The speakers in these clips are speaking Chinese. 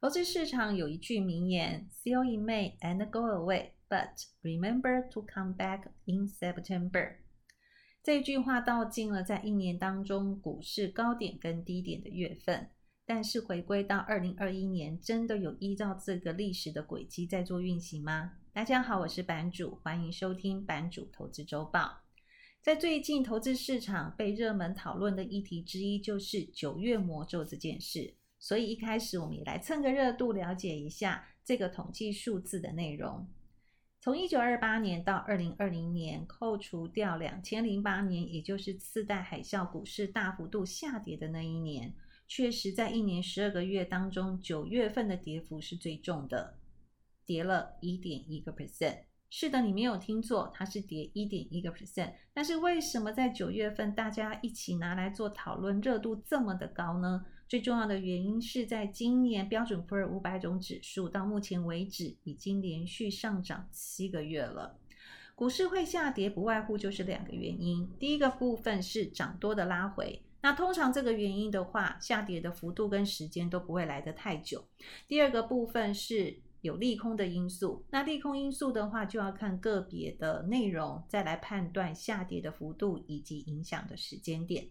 投资市场有一句名言：“See you in May and go away, but remember to come back in September。”这句话道尽了在一年当中股市高点跟低点的月份。但是回归到二零二一年，真的有依照这个历史的轨迹在做运行吗？大家好，我是版主，欢迎收听版主投资周报。在最近投资市场被热门讨论的议题之一，就是九月魔咒这件事。所以一开始我们也来蹭个热度，了解一下这个统计数字的内容。从一九二八年到二零二零年，扣除掉两千零八年，也就是次贷海啸股市大幅度下跌的那一年，确实在一年十二个月当中，九月份的跌幅是最重的，跌了一点一个 percent。是的，你没有听错，它是跌一点一个 percent。但是为什么在九月份大家一起拿来做讨论，热度这么的高呢？最重要的原因是在今年标准普尔五百种指数到目前为止已经连续上涨七个月了。股市会下跌，不外乎就是两个原因。第一个部分是涨多的拉回，那通常这个原因的话，下跌的幅度跟时间都不会来得太久。第二个部分是有利空的因素，那利空因素的话，就要看个别的内容，再来判断下跌的幅度以及影响的时间点。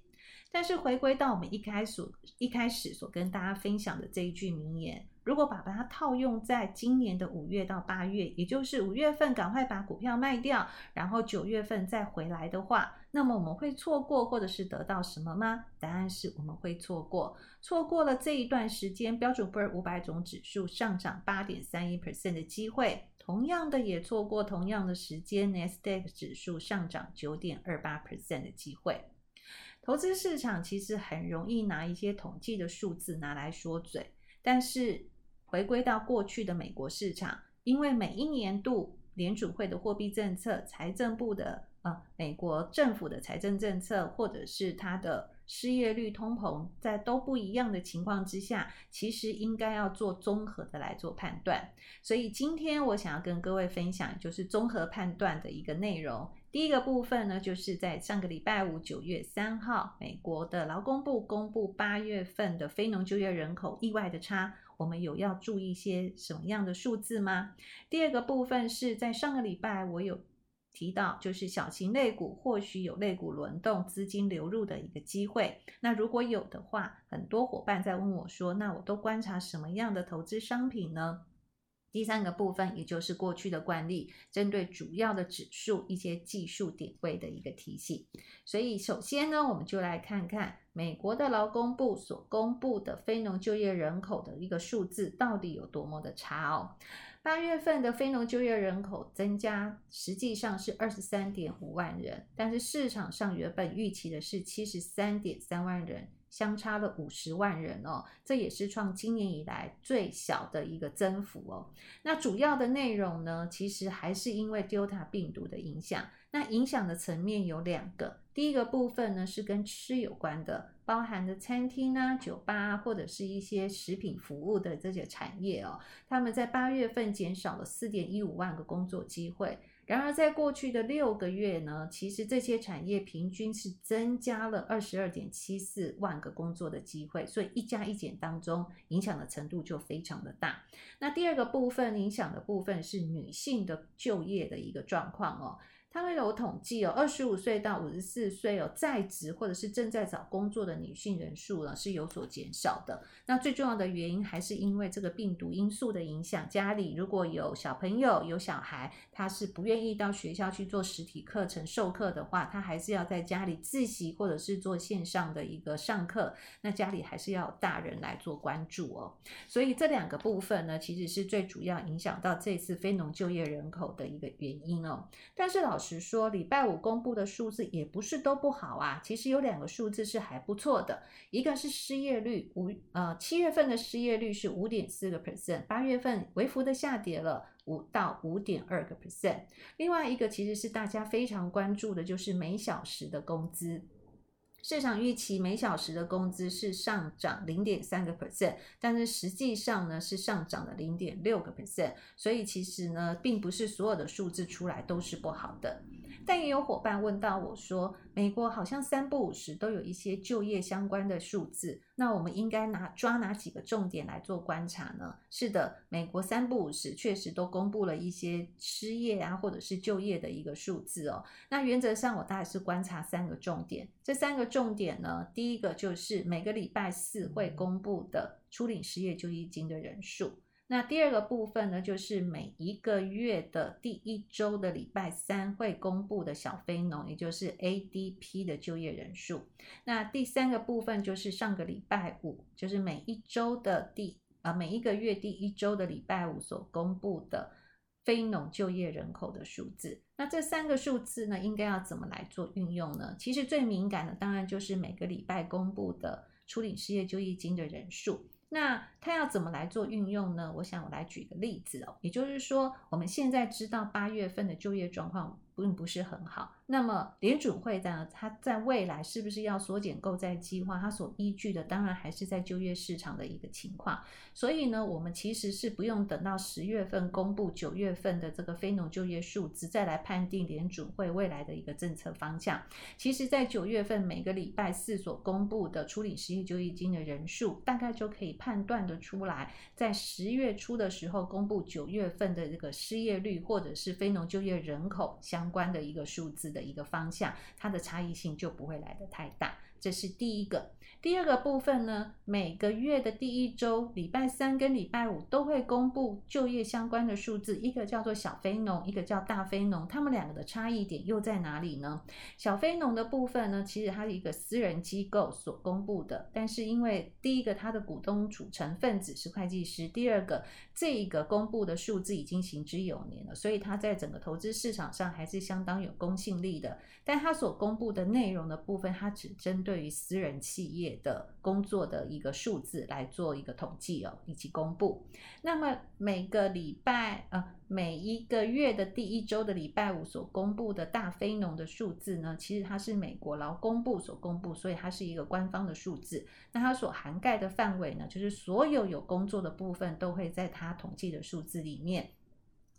但是回归到我们一开始一开始所跟大家分享的这一句名言，如果把它套用在今年的五月到八月，也就是五月份赶快把股票卖掉，然后九月份再回来的话，那么我们会错过或者是得到什么吗？答案是我们会错过，错过了这一段时间标准普尔五百种指数上涨八点三一 percent 的机会，同样的也错过同样的时间纳斯达克指数上涨九点二八 percent 的机会。投资市场其实很容易拿一些统计的数字拿来说嘴，但是回归到过去的美国市场，因为每一年度联储会的货币政策、财政部的呃美国政府的财政政策，或者是它的失业率、通膨，在都不一样的情况之下，其实应该要做综合的来做判断。所以今天我想要跟各位分享，就是综合判断的一个内容。第一个部分呢，就是在上个礼拜五，九月三号，美国的劳工部公布八月份的非农就业人口意外的差，我们有要注意一些什么样的数字吗？第二个部分是在上个礼拜我有提到，就是小型类股或许有类股轮动、资金流入的一个机会。那如果有的话，很多伙伴在问我说，那我都观察什么样的投资商品呢？第三个部分，也就是过去的惯例，针对主要的指数一些技术点位的一个提醒。所以，首先呢，我们就来看看美国的劳工部所公布的非农就业人口的一个数字到底有多么的差哦。八月份的非农就业人口增加，实际上是二十三点五万人，但是市场上原本预期的是七十三点三万人。相差了五十万人哦，这也是创今年以来最小的一个增幅哦。那主要的内容呢，其实还是因为 Delta 病毒的影响。那影响的层面有两个，第一个部分呢是跟吃有关的，包含的餐厅啊、酒吧，或者是一些食品服务的这些产业哦，他们在八月份减少了四点一五万个工作机会。然而，在过去的六个月呢，其实这些产业平均是增加了二十二点七四万个工作的机会，所以一加一减当中，影响的程度就非常的大。那第二个部分影响的部分是女性的就业的一个状况哦。他们有统计哦，二十五岁到五十四岁哦，在职或者是正在找工作的女性人数呢是有所减少的。那最重要的原因还是因为这个病毒因素的影响。家里如果有小朋友、有小孩，他是不愿意到学校去做实体课程授课的话，他还是要在家里自习或者是做线上的一个上课。那家里还是要有大人来做关注哦。所以这两个部分呢，其实是最主要影响到这次非农就业人口的一个原因哦。但是老师。实说，礼拜五公布的数字也不是都不好啊。其实有两个数字是还不错的，一个是失业率，五呃七月份的失业率是五点四个 percent，八月份微幅的下跌了五到五点二个 percent。另外一个其实是大家非常关注的，就是每小时的工资。市场预期每小时的工资是上涨零点三个 percent，但是实际上呢是上涨了零点六个 percent，所以其实呢并不是所有的数字出来都是不好的。但也有伙伴问到我说，美国好像三不五时都有一些就业相关的数字，那我们应该拿抓哪几个重点来做观察呢？是的，美国三不五时确实都公布了一些失业啊，或者是就业的一个数字哦。那原则上我大概是观察三个重点，这三个重点呢，第一个就是每个礼拜四会公布的初领失业救济金的人数。那第二个部分呢，就是每一个月的第一周的礼拜三会公布的小非农，也就是 ADP 的就业人数。那第三个部分就是上个礼拜五，就是每一周的第啊每一个月第一周的礼拜五所公布的非农就业人口的数字。那这三个数字呢，应该要怎么来做运用呢？其实最敏感的当然就是每个礼拜公布的初领失业救济金的人数。那他要怎么来做运用呢？我想我来举个例子哦，也就是说，我们现在知道八月份的就业状况并不是很好。那么联准会呢，它在未来是不是要缩减购债计划？它所依据的当然还是在就业市场的一个情况。所以呢，我们其实是不用等到十月份公布九月份的这个非农就业数字，再来判定联准会未来的一个政策方向。其实，在九月份每个礼拜四所公布的处理失业救济金的人数，大概就可以判断得出来，在十月初的时候公布九月份的这个失业率或者是非农就业人口相相关的一个数字的一个方向，它的差异性就不会来得太大。这是第一个。第二个部分呢，每个月的第一周，礼拜三跟礼拜五都会公布就业相关的数字，一个叫做小非农，一个叫大非农，他们两个的差异点又在哪里呢？小非农的部分呢，其实它是一个私人机构所公布的，但是因为第一个它的股东组成分子是会计师，第二个这一个公布的数字已经行之有年了，所以它在整个投资市场上还是相当有公信力的。但它所公布的内容的部分，它只针对对于私人企业。的工作的一个数字来做一个统计哦，以及公布。那么每个礼拜呃，每一个月的第一周的礼拜五所公布的大非农的数字呢，其实它是美国劳工部所公布，所以它是一个官方的数字。那它所涵盖的范围呢，就是所有有工作的部分都会在它统计的数字里面。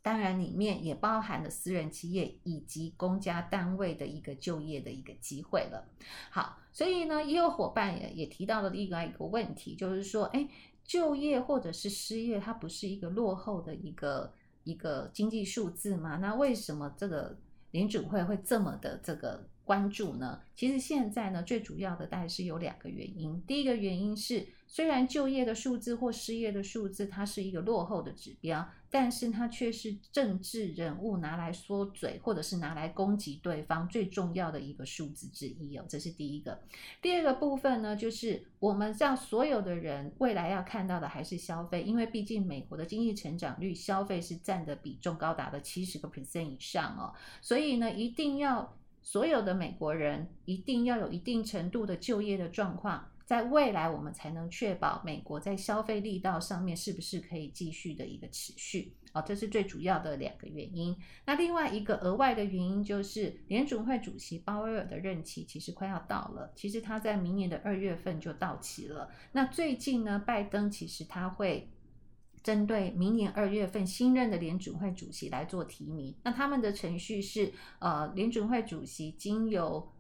当然，里面也包含了私人企业以及公家单位的一个就业的一个机会了。好，所以呢，也有伙伴也也提到了另外一个问题，就是说，哎，就业或者是失业，它不是一个落后的一个一个经济数字吗？那为什么这个联准会会这么的这个关注呢？其实现在呢，最主要的大概是有两个原因。第一个原因是，虽然就业的数字或失业的数字，它是一个落后的指标。但是它却是政治人物拿来说嘴，或者是拿来攻击对方最重要的一个数字之一哦，这是第一个。第二个部分呢，就是我们让所有的人未来要看到的还是消费，因为毕竟美国的经济成长率，消费是占的比重高达的七十个 percent 以上哦，所以呢，一定要所有的美国人一定要有一定程度的就业的状况。在未来，我们才能确保美国在消费力道上面是不是可以继续的一个持续哦，这是最主要的两个原因。那另外一个额外的原因就是，联准会主席鲍威尔的任期其实快要到了，其实他在明年的二月份就到期了。那最近呢，拜登其实他会针对明年二月份新任的联准会主席来做提名。那他们的程序是，呃，联准会主席经由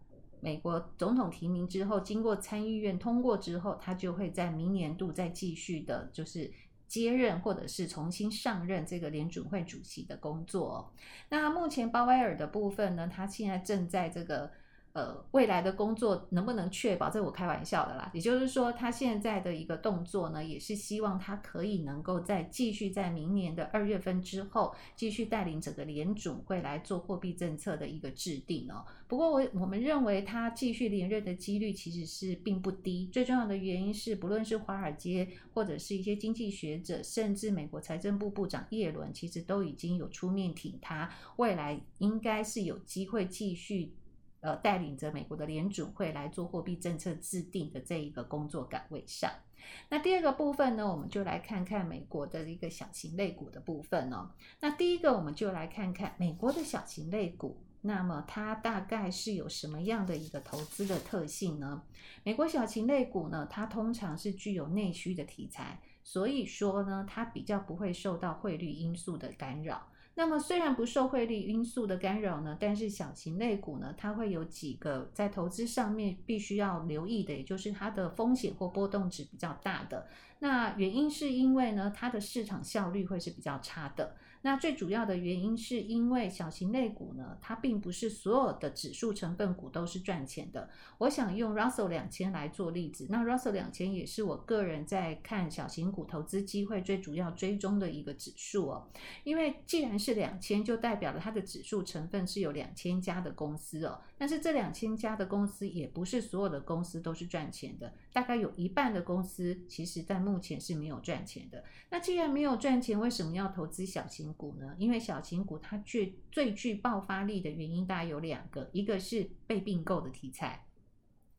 美国总统提名之后，经过参议院通过之后，他就会在明年度再继续的，就是接任或者是重新上任这个联准会主席的工作。那目前鲍威尔的部分呢，他现在正在这个。呃，未来的工作能不能确保？这我开玩笑的啦。也就是说，他现在的一个动作呢，也是希望他可以能够再继续在明年的二月份之后，继续带领整个联准会来做货币政策的一个制定哦。不过我我们认为他继续连任的几率其实是并不低。最重要的原因是，不论是华尔街或者是一些经济学者，甚至美国财政部部长耶伦，其实都已经有出面挺他，未来应该是有机会继续。呃，带领着美国的联准会来做货币政策制定的这一个工作岗位上。那第二个部分呢，我们就来看看美国的一个小型类股的部分哦。那第一个，我们就来看看美国的小型类股，那么它大概是有什么样的一个投资的特性呢？美国小型类股呢，它通常是具有内需的题材，所以说呢，它比较不会受到汇率因素的干扰。那么虽然不受汇率因素的干扰呢，但是小型类股呢，它会有几个在投资上面必须要留意的，也就是它的风险或波动值比较大的。那原因是因为呢，它的市场效率会是比较差的。那最主要的原因是因为小型类股呢，它并不是所有的指数成分股都是赚钱的。我想用 Russell 两千来做例子，那 Russell 两千也是我个人在看小型股投资机会最主要追踪的一个指数哦。因为既然是两千，就代表了它的指数成分是有两千家的公司哦。但是这两千家的公司也不是所有的公司都是赚钱的，大概有一半的公司其实在目前是没有赚钱的。那既然没有赚钱，为什么要投资小型股呢？因为小型股它具最具爆发力的原因大概有两个，一个是被并购的题材，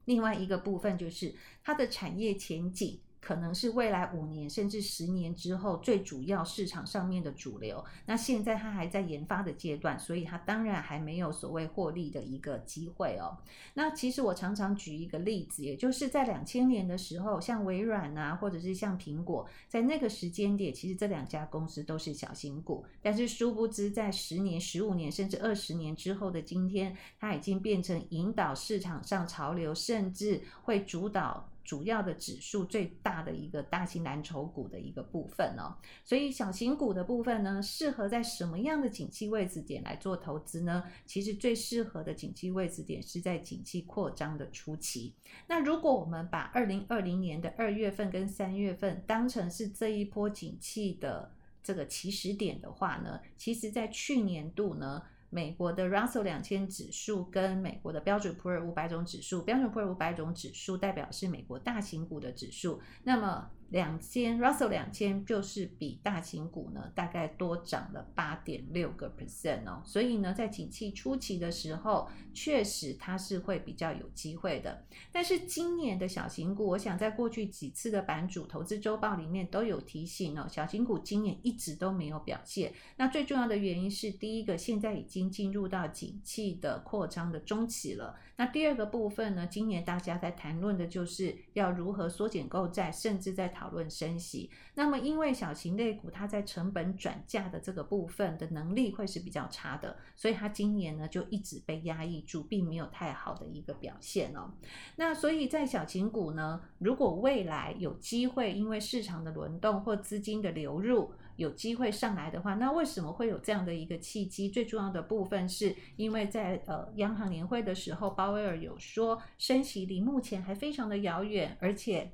另外一个部分就是它的产业前景。可能是未来五年甚至十年之后最主要市场上面的主流。那现在它还在研发的阶段，所以它当然还没有所谓获利的一个机会哦。那其实我常常举一个例子，也就是在两千年的时候，像微软啊，或者是像苹果，在那个时间点，其实这两家公司都是小型股。但是殊不知，在十年、十五年甚至二十年之后的今天，它已经变成引导市场上潮流，甚至会主导。主要的指数最大的一个大型蓝筹股的一个部分哦，所以小型股的部分呢，适合在什么样的景气位置点来做投资呢？其实最适合的景气位置点是在景气扩张的初期。那如果我们把二零二零年的二月份跟三月份当成是这一波景气的这个起始点的话呢，其实在去年度呢。美国的 Russell 两千指数跟美国的标准普尔五百种指数，标准普尔五百种指数代表是美国大型股的指数，那么。两千 Russell 两千就是比大型股呢大概多涨了八点六个 percent 哦，所以呢在景气初期的时候，确实它是会比较有机会的。但是今年的小型股，我想在过去几次的版主投资周报里面都有提醒哦，小型股今年一直都没有表现。那最重要的原因是，第一个现在已经进入到景气的扩张的中期了。那第二个部分呢，今年大家在谈论的就是要如何缩减购债，甚至在讨论升息，那么因为小型类股它在成本转嫁的这个部分的能力会是比较差的，所以它今年呢就一直被压抑住，并没有太好的一个表现哦。那所以在小型股呢，如果未来有机会，因为市场的轮动或资金的流入有机会上来的话，那为什么会有这样的一个契机？最重要的部分是因为在呃央行年会的时候，鲍威尔有说升息离目前还非常的遥远，而且。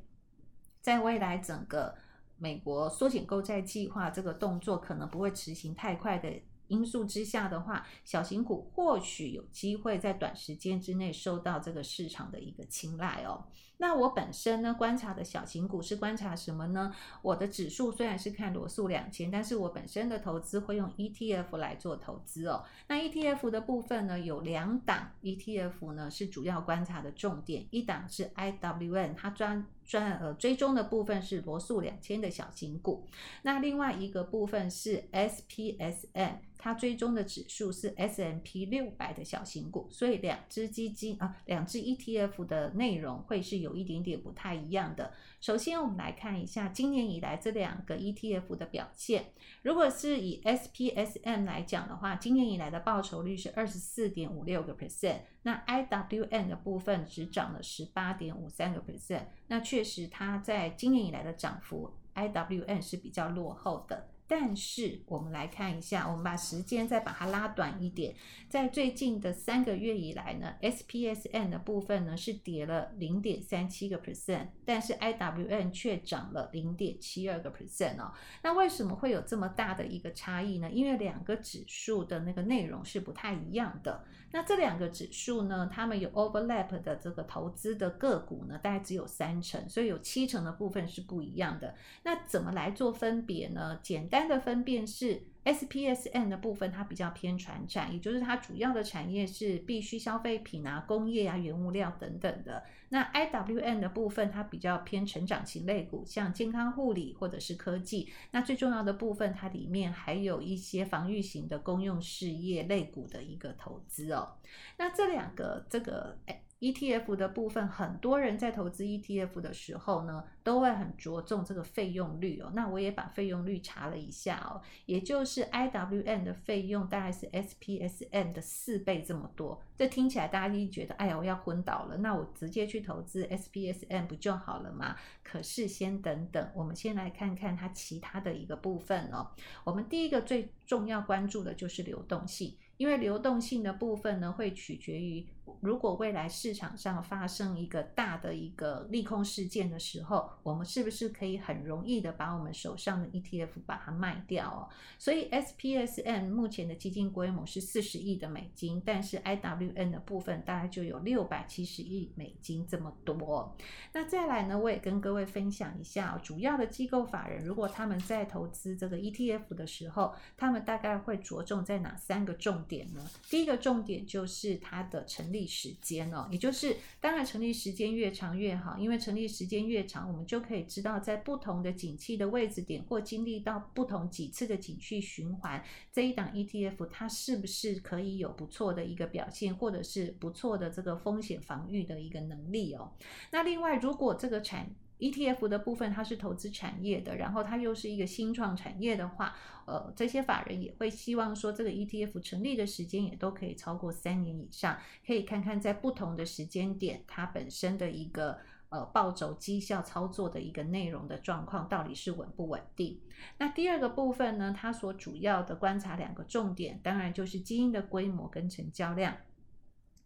在未来，整个美国缩减购债计划这个动作可能不会执行太快的因素之下的话，小型股或许有机会在短时间之内受到这个市场的一个青睐哦。那我本身呢，观察的小型股是观察什么呢？我的指数虽然是看罗素两千，但是我本身的投资会用 ETF 来做投资哦。那 ETF 的部分呢，有两档 ETF 呢是主要观察的重点，一档是 IWN，它专专呃追踪的部分是罗素两千的小型股，那另外一个部分是 SPSM。它追踪的指数是 S M P 六百的小型股，所以两只基金啊，两只 ETF 的内容会是有一点点不太一样的。首先，我们来看一下今年以来这两个 ETF 的表现。如果是以 SPSM 来讲的话，今年以来的报酬率是二十四点五六个 percent，那 IWM 的部分只涨了十八点五三个 percent。那确实，它在今年以来的涨幅，IWM 是比较落后的。但是我们来看一下，我们把时间再把它拉短一点，在最近的三个月以来呢，SPSN 的部分呢是跌了零点三七个 percent，但是 IWM 却涨了零点七二个 percent 哦。那为什么会有这么大的一个差异呢？因为两个指数的那个内容是不太一样的。那这两个指数呢，它们有 overlap 的这个投资的个股呢，大概只有三成，所以有七成的部分是不一样的。那怎么来做分别呢？简单的分辨是。SPSN 的部分它比较偏传产，也就是它主要的产业是必需消费品啊、工业啊、原物料等等的。那 IWM 的部分它比较偏成长型类股，像健康护理或者是科技。那最重要的部分，它里面还有一些防御型的公用事业类股的一个投资哦。那这两个这个 ETF 的部分，很多人在投资 ETF 的时候呢，都会很着重这个费用率哦。那我也把费用率查了一下哦，也就是 IWM 的费用大概是 SPSM 的四倍这么多。这听起来大家一觉得，哎呀，我要昏倒了，那我直接去投资 SPSM 不就好了吗？可是先等等，我们先来看看它其他的一个部分哦。我们第一个最重要关注的就是流动性。因为流动性的部分呢，会取决于如果未来市场上发生一个大的一个利空事件的时候，我们是不是可以很容易的把我们手上的 ETF 把它卖掉哦？所以 SPSM 目前的基金规模是四十亿的美金，但是 IWN 的部分大概就有六百七十亿美金这么多。那再来呢，我也跟各位分享一下，主要的机构法人如果他们在投资这个 ETF 的时候，他们大概会着重在哪三个重点呢？第一个重点就是它的成立时间哦，也就是当然成立时间越长越好，因为成立时间越长，我们就可以知道在不同的景气的位置点或经历到不同几次的景气循环，这一档 ETF 它是不是可以有不错的一个表现，或者是不错的这个风险防御的一个能力哦。那另外，如果这个产 ETF 的部分它是投资产业的，然后它又是一个新创产业的话，呃，这些法人也会希望说，这个 ETF 成立的时间也都可以超过三年以上，可以看看在不同的时间点，它本身的一个呃暴走绩效操作的一个内容的状况到底是稳不稳定。那第二个部分呢，它所主要的观察两个重点，当然就是基金的规模跟成交量。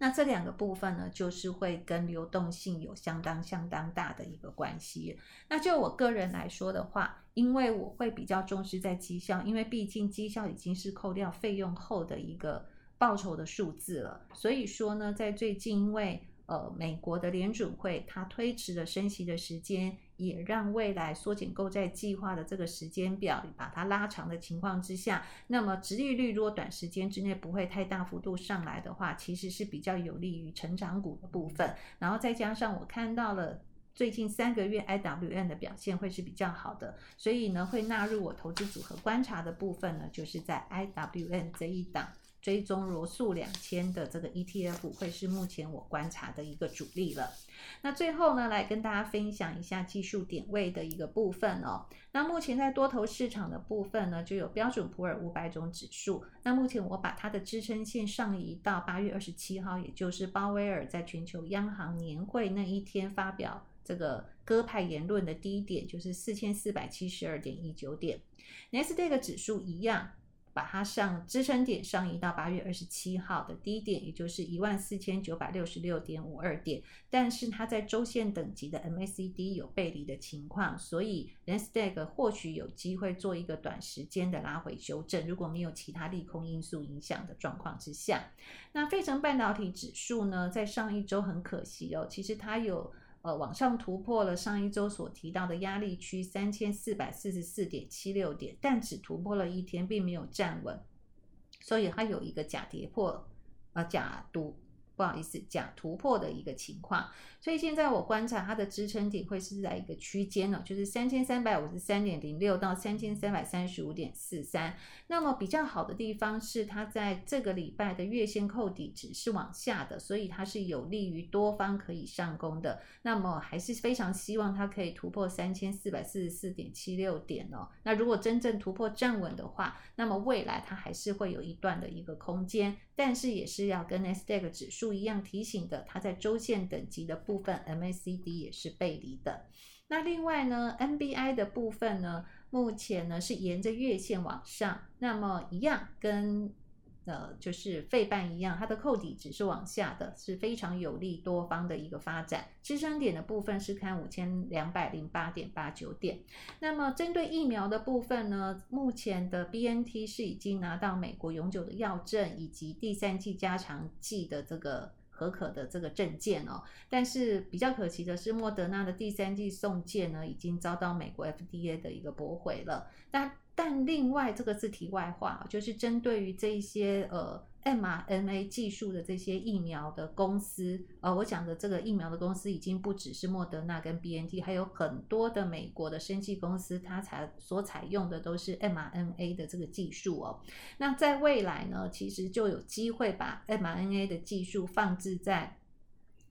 那这两个部分呢，就是会跟流动性有相当相当大的一个关系。那就我个人来说的话，因为我会比较重视在绩效，因为毕竟绩效已经是扣掉费用后的一个报酬的数字了。所以说呢，在最近因为呃，美国的联准会它推迟了升息的时间，也让未来缩减购债计划的这个时间表把它拉长的情况之下，那么殖利率如果短时间之内不会太大幅度上来的话，其实是比较有利于成长股的部分。然后再加上我看到了最近三个月 IWM 的表现会是比较好的，所以呢，会纳入我投资组合观察的部分呢，就是在 IWM 这一档。追踪罗素两千的这个 ETF 会是目前我观察的一个主力了。那最后呢，来跟大家分享一下技术点位的一个部分哦。那目前在多头市场的部分呢，就有标准普尔五百种指数。那目前我把它的支撑线上移到八月二十七号，也就是鲍威尔在全球央行年会那一天发表这个鸽派言论的低点，就是四千四百七十二点一九点。纳斯达克指数一样。把它上支撑点上移到八月二十七号的低点，也就是一万四千九百六十六点五二点。但是它在周线等级的 MACD 有背离的情况，所以 Nasdaq 或许有机会做一个短时间的拉回修正。如果没有其他利空因素影响的状况之下，那费城半导体指数呢，在上一周很可惜哦，其实它有。呃，往上突破了上一周所提到的压力区三千四百四十四点七六点，但只突破了一天，并没有站稳，所以它有一个假跌破，呃，假突。不好意思，假突破的一个情况，所以现在我观察它的支撑点会是在一个区间呢，就是三千三百五十三点零六到三千三百三十五点四三。那么比较好的地方是它在这个礼拜的月线扣底值是往下的，所以它是有利于多方可以上攻的。那么还是非常希望它可以突破三千四百四十四点七六点哦。那如果真正突破站稳的话，那么未来它还是会有一段的一个空间，但是也是要跟 SDEG 指数。一样提醒的，它在周线等级的部分 MACD 也是背离的。那另外呢，NBI 的部分呢，目前呢是沿着月线往上，那么一样跟。呃，就是费半一样，它的扣底只是往下的，是非常有利多方的一个发展。支撑点的部分是看五千两百零八点八九点。那么针对疫苗的部分呢，目前的 BNT 是已经拿到美国永久的药证以及第三剂加强剂的这个合可的这个证件哦。但是比较可惜的是，莫德纳的第三剂送件呢，已经遭到美国 FDA 的一个驳回了。那但另外，这个是题外话，就是针对于这一些呃 mRNA 技术的这些疫苗的公司，呃，我讲的这个疫苗的公司已经不只是莫德纳跟 BNT，还有很多的美国的生技公司，它采所采用的都是 mRNA 的这个技术哦。那在未来呢，其实就有机会把 mRNA 的技术放置在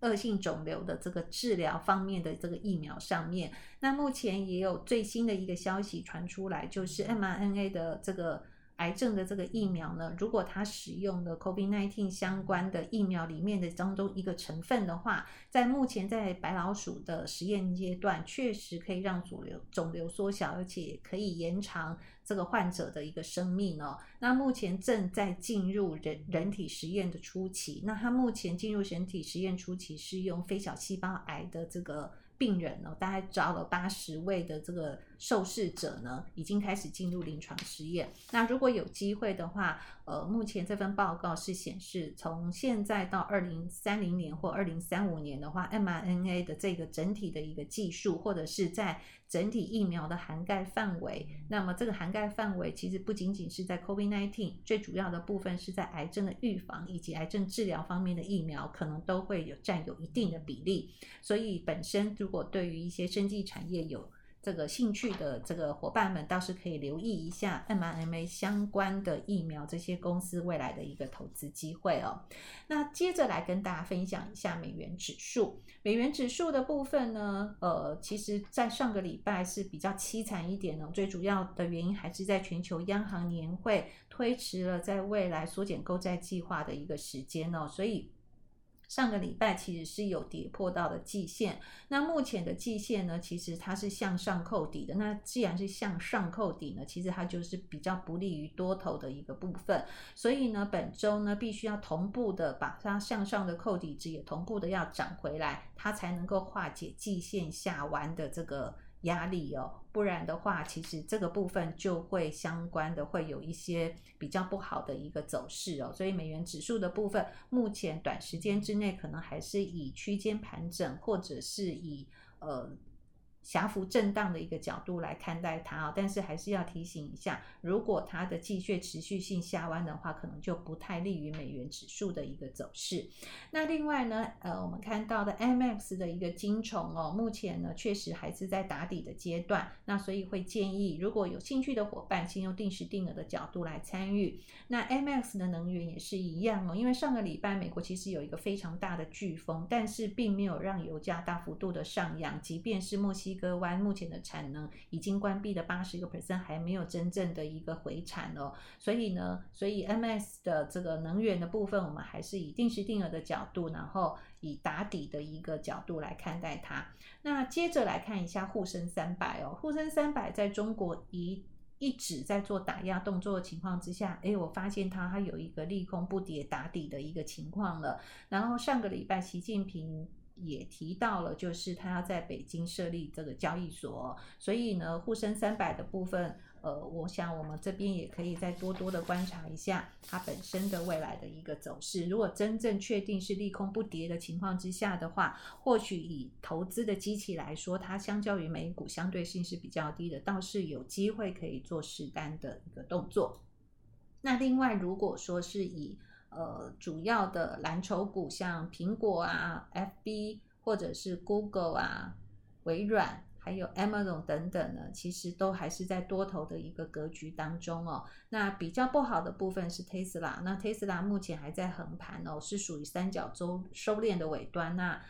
恶性肿瘤的这个治疗方面的这个疫苗上面。那目前也有最新的一个消息传出来，就是 mRNA 的这个。癌症的这个疫苗呢，如果它使用了 COVID-19 相关的疫苗里面的当中一个成分的话，在目前在白老鼠的实验阶段，确实可以让肿瘤肿瘤缩小，而且可以延长这个患者的一个生命哦。那目前正在进入人人体实验的初期，那它目前进入人体实验初期是用非小细胞癌的这个。病人呢，大概招了八十位的这个受试者呢，已经开始进入临床试验。那如果有机会的话，呃，目前这份报告是显示，从现在到二零三零年或二零三五年的话，mRNA 的这个整体的一个技术，或者是在整体疫苗的涵盖范围，那么这个涵盖范围其实不仅仅是在 COVID-19，最主要的部分是在癌症的预防以及癌症治疗方面的疫苗，可能都会有占有一定的比例。所以本身如果对于一些生技产业有这个兴趣的这个伙伴们倒是可以留意一下 mRNA 相关的疫苗这些公司未来的一个投资机会哦。那接着来跟大家分享一下美元指数。美元指数的部分呢，呃，其实在上个礼拜是比较凄惨一点呢。最主要的原因还是在全球央行年会推迟了在未来缩减购债计划的一个时间哦，所以。上个礼拜其实是有跌破到的季线，那目前的季线呢，其实它是向上扣底的。那既然是向上扣底呢，其实它就是比较不利于多头的一个部分。所以呢，本周呢必须要同步的把它向上的扣底值也同步的要涨回来，它才能够化解季线下弯的这个。压力哦，不然的话，其实这个部分就会相关的会有一些比较不好的一个走势哦。所以美元指数的部分，目前短时间之内可能还是以区间盘整，或者是以呃。狭幅震荡的一个角度来看待它啊，但是还是要提醒一下，如果它的继续持续性下弯的话，可能就不太利于美元指数的一个走势。那另外呢，呃，我们看到的 MX 的一个金虫哦，目前呢确实还是在打底的阶段，那所以会建议如果有兴趣的伙伴，先用定时定额的角度来参与。那 MX 的能源也是一样哦，因为上个礼拜美国其实有一个非常大的飓风，但是并没有让油价大幅度的上扬，即便是墨西哥湾目前的产能已经关闭了八十个 percent，还没有真正的一个回产哦。所以呢，所以 MS 的这个能源的部分，我们还是以定时定额的角度，然后以打底的一个角度来看待它。那接着来看一下沪深三百哦，沪深三百在中国一一直在做打压动作的情况之下，诶，我发现它它有一个利空不跌打底的一个情况了。然后上个礼拜习近平。也提到了，就是他要在北京设立这个交易所，所以呢，沪深三百的部分，呃，我想我们这边也可以再多多的观察一下它本身的未来的一个走势。如果真正确定是利空不跌的情况之下的话，或许以投资的机器来说，它相较于美股相对性是比较低的，倒是有机会可以做实单的一个动作。那另外，如果说是以呃，主要的蓝筹股像苹果啊、FB 或者是 Google 啊、微软，还有 Amazon 等等呢，其实都还是在多头的一个格局当中哦。那比较不好的部分是 Tesla，那 Tesla 目前还在横盘哦，是属于三角洲收敛的尾端那。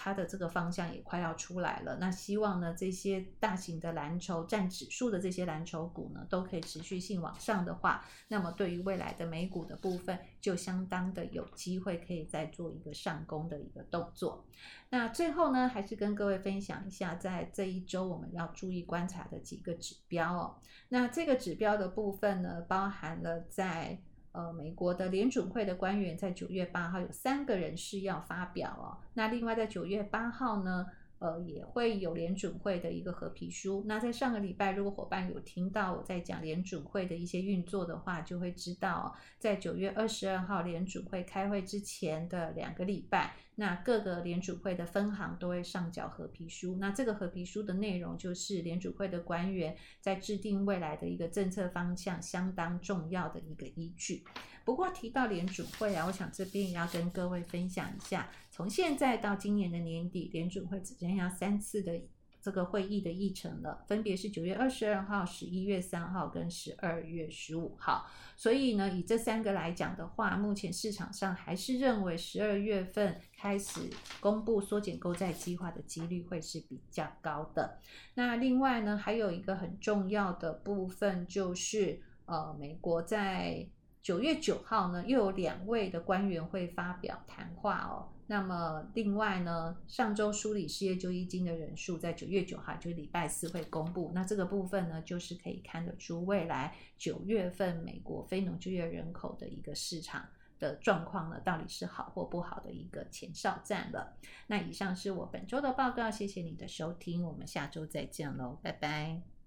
它的这个方向也快要出来了，那希望呢，这些大型的蓝筹占指数的这些蓝筹股呢，都可以持续性往上的话，那么对于未来的美股的部分，就相当的有机会可以再做一个上攻的一个动作。那最后呢，还是跟各位分享一下，在这一周我们要注意观察的几个指标哦。那这个指标的部分呢，包含了在。呃，美国的联准会的官员在九月八号有三个人是要发表哦。那另外在九月八号呢，呃，也会有联准会的一个合皮书。那在上个礼拜，如果伙伴有听到我在讲联准会的一些运作的话，就会知道，在九月二十二号联准会开会之前的两个礼拜。那各个联储会的分行都会上缴合皮书，那这个合皮书的内容就是联储会的官员在制定未来的一个政策方向相当重要的一个依据。不过提到联储会啊，我想这边也要跟各位分享一下，从现在到今年的年底，联储会只剩下三次的这个会议的议程了，分别是九月二十二号、十一月三号跟十二月十五号。所以呢，以这三个来讲的话，目前市场上还是认为十二月份开始公布缩减购债计划的几率会是比较高的。那另外呢，还有一个很重要的部分就是，呃，美国在九月九号呢，又有两位的官员会发表谈话哦。那么另外呢，上周梳理失业救济金的人数在九月九号，就是礼拜四会公布。那这个部分呢，就是可以看得出未来九月份美国非农就业人口的一个市场的状况呢，到底是好或不好的一个前哨战了。那以上是我本周的报告，谢谢你的收听，我们下周再见喽，拜拜。